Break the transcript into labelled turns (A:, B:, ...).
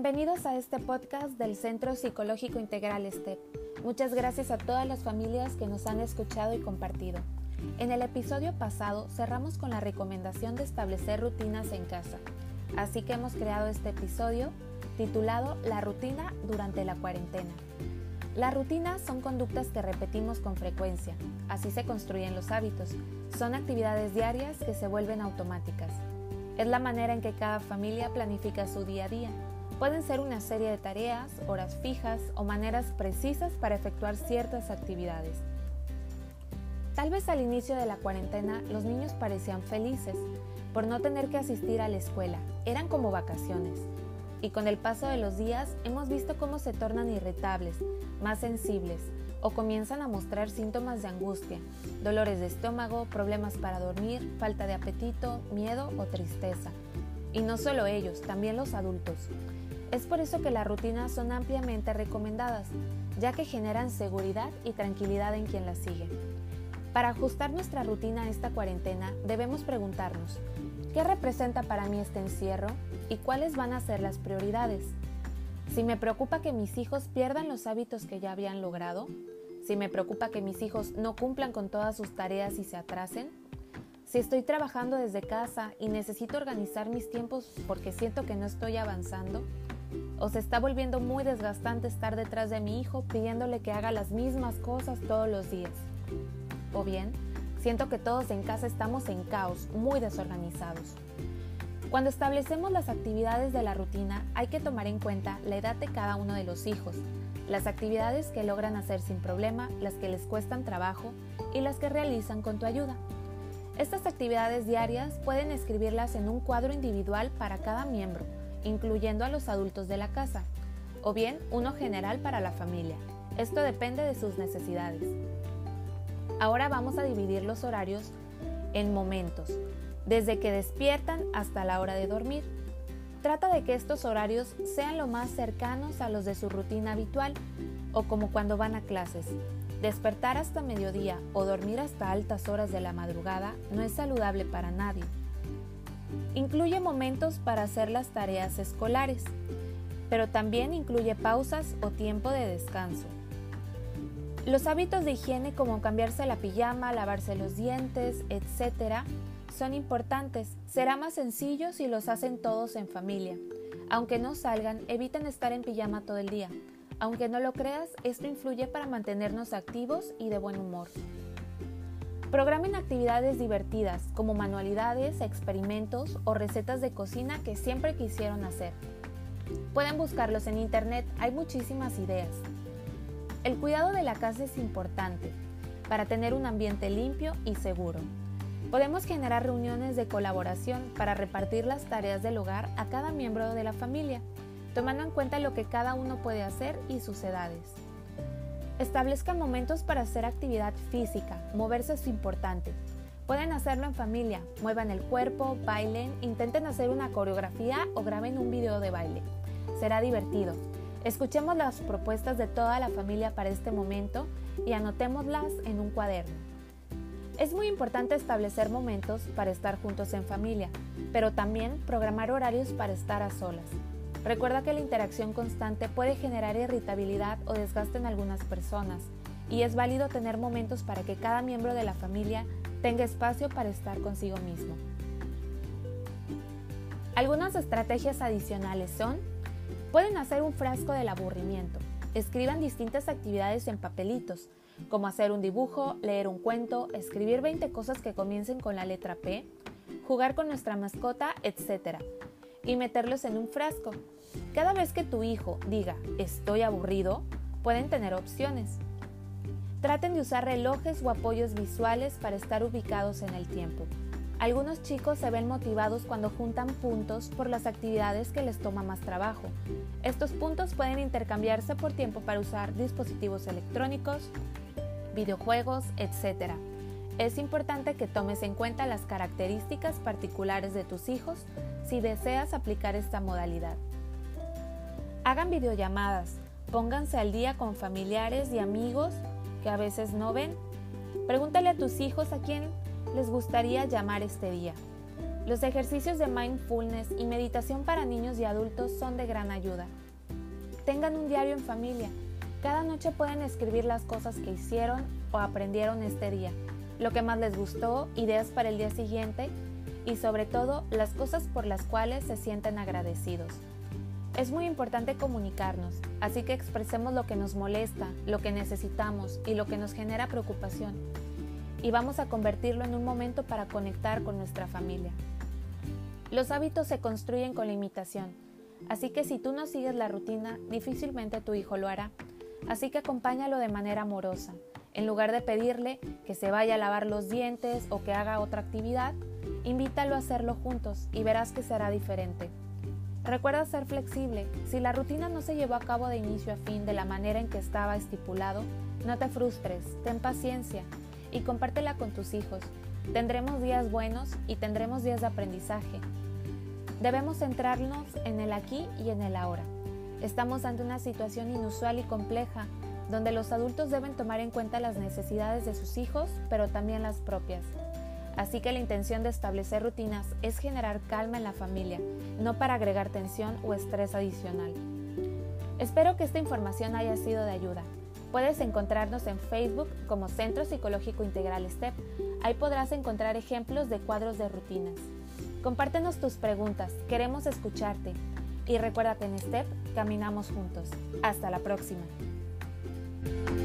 A: Bienvenidos a este podcast del Centro Psicológico Integral STEP. Muchas gracias a todas las familias que nos han escuchado y compartido. En el episodio pasado cerramos con la recomendación de establecer rutinas en casa, así que hemos creado este episodio titulado La rutina durante la cuarentena. Las rutinas son conductas que repetimos con frecuencia, así se construyen los hábitos. Son actividades diarias que se vuelven automáticas. Es la manera en que cada familia planifica su día a día. Pueden ser una serie de tareas, horas fijas o maneras precisas para efectuar ciertas actividades. Tal vez al inicio de la cuarentena los niños parecían felices por no tener que asistir a la escuela, eran como vacaciones y con el paso de los días hemos visto cómo se tornan irritables, más sensibles o comienzan a mostrar síntomas de angustia, dolores de estómago, problemas para dormir, falta de apetito, miedo o tristeza. Y no solo ellos, también los adultos. Es por eso que las rutinas son ampliamente recomendadas, ya que generan seguridad y tranquilidad en quien las sigue. Para ajustar nuestra rutina a esta cuarentena debemos preguntarnos, ¿qué representa para mí este encierro? y cuáles van a ser las prioridades. Si me preocupa que mis hijos pierdan los hábitos que ya habían logrado, si me preocupa que mis hijos no cumplan con todas sus tareas y se atrasen, si estoy trabajando desde casa y necesito organizar mis tiempos porque siento que no estoy avanzando, o se está volviendo muy desgastante estar detrás de mi hijo pidiéndole que haga las mismas cosas todos los días. O bien, siento que todos en casa estamos en caos, muy desorganizados. Cuando establecemos las actividades de la rutina hay que tomar en cuenta la edad de cada uno de los hijos, las actividades que logran hacer sin problema, las que les cuestan trabajo y las que realizan con tu ayuda. Estas actividades diarias pueden escribirlas en un cuadro individual para cada miembro, incluyendo a los adultos de la casa, o bien uno general para la familia. Esto depende de sus necesidades. Ahora vamos a dividir los horarios en momentos, desde que despiertan hasta la hora de dormir. Trata de que estos horarios sean lo más cercanos a los de su rutina habitual o como cuando van a clases. Despertar hasta mediodía o dormir hasta altas horas de la madrugada no es saludable para nadie. Incluye momentos para hacer las tareas escolares, pero también incluye pausas o tiempo de descanso. Los hábitos de higiene como cambiarse la pijama, lavarse los dientes, etc., son importantes. Será más sencillo si los hacen todos en familia. Aunque no salgan, eviten estar en pijama todo el día. Aunque no lo creas, esto influye para mantenernos activos y de buen humor. Programen actividades divertidas como manualidades, experimentos o recetas de cocina que siempre quisieron hacer. Pueden buscarlos en internet, hay muchísimas ideas. El cuidado de la casa es importante para tener un ambiente limpio y seguro. Podemos generar reuniones de colaboración para repartir las tareas del hogar a cada miembro de la familia, tomando en cuenta lo que cada uno puede hacer y sus edades. Establezcan momentos para hacer actividad física, moverse es importante. Pueden hacerlo en familia, muevan el cuerpo, bailen, intenten hacer una coreografía o graben un video de baile. Será divertido. Escuchemos las propuestas de toda la familia para este momento y anotémoslas en un cuaderno. Es muy importante establecer momentos para estar juntos en familia, pero también programar horarios para estar a solas. Recuerda que la interacción constante puede generar irritabilidad o desgaste en algunas personas, y es válido tener momentos para que cada miembro de la familia tenga espacio para estar consigo mismo. Algunas estrategias adicionales son, pueden hacer un frasco del aburrimiento, escriban distintas actividades en papelitos, como hacer un dibujo, leer un cuento, escribir 20 cosas que comiencen con la letra P, jugar con nuestra mascota, etc. Y meterlos en un frasco. Cada vez que tu hijo diga estoy aburrido, pueden tener opciones. Traten de usar relojes o apoyos visuales para estar ubicados en el tiempo. Algunos chicos se ven motivados cuando juntan puntos por las actividades que les toma más trabajo. Estos puntos pueden intercambiarse por tiempo para usar dispositivos electrónicos, videojuegos, etc. Es importante que tomes en cuenta las características particulares de tus hijos si deseas aplicar esta modalidad. Hagan videollamadas, pónganse al día con familiares y amigos que a veces no ven. Pregúntale a tus hijos a quién les gustaría llamar este día. Los ejercicios de mindfulness y meditación para niños y adultos son de gran ayuda. Tengan un diario en familia. Cada noche pueden escribir las cosas que hicieron o aprendieron este día, lo que más les gustó, ideas para el día siguiente y sobre todo las cosas por las cuales se sienten agradecidos. Es muy importante comunicarnos, así que expresemos lo que nos molesta, lo que necesitamos y lo que nos genera preocupación. Y vamos a convertirlo en un momento para conectar con nuestra familia. Los hábitos se construyen con la imitación, así que si tú no sigues la rutina, difícilmente tu hijo lo hará. Así que acompáñalo de manera amorosa. En lugar de pedirle que se vaya a lavar los dientes o que haga otra actividad, invítalo a hacerlo juntos y verás que será diferente. Recuerda ser flexible. Si la rutina no se llevó a cabo de inicio a fin de la manera en que estaba estipulado, no te frustres, ten paciencia y compártela con tus hijos. Tendremos días buenos y tendremos días de aprendizaje. Debemos centrarnos en el aquí y en el ahora. Estamos ante una situación inusual y compleja, donde los adultos deben tomar en cuenta las necesidades de sus hijos, pero también las propias. Así que la intención de establecer rutinas es generar calma en la familia, no para agregar tensión o estrés adicional. Espero que esta información haya sido de ayuda. Puedes encontrarnos en Facebook como Centro Psicológico Integral STEP. Ahí podrás encontrar ejemplos de cuadros de rutinas. Compártenos tus preguntas, queremos escucharte. Y recuerda que en STEP caminamos juntos. Hasta la próxima. Bye.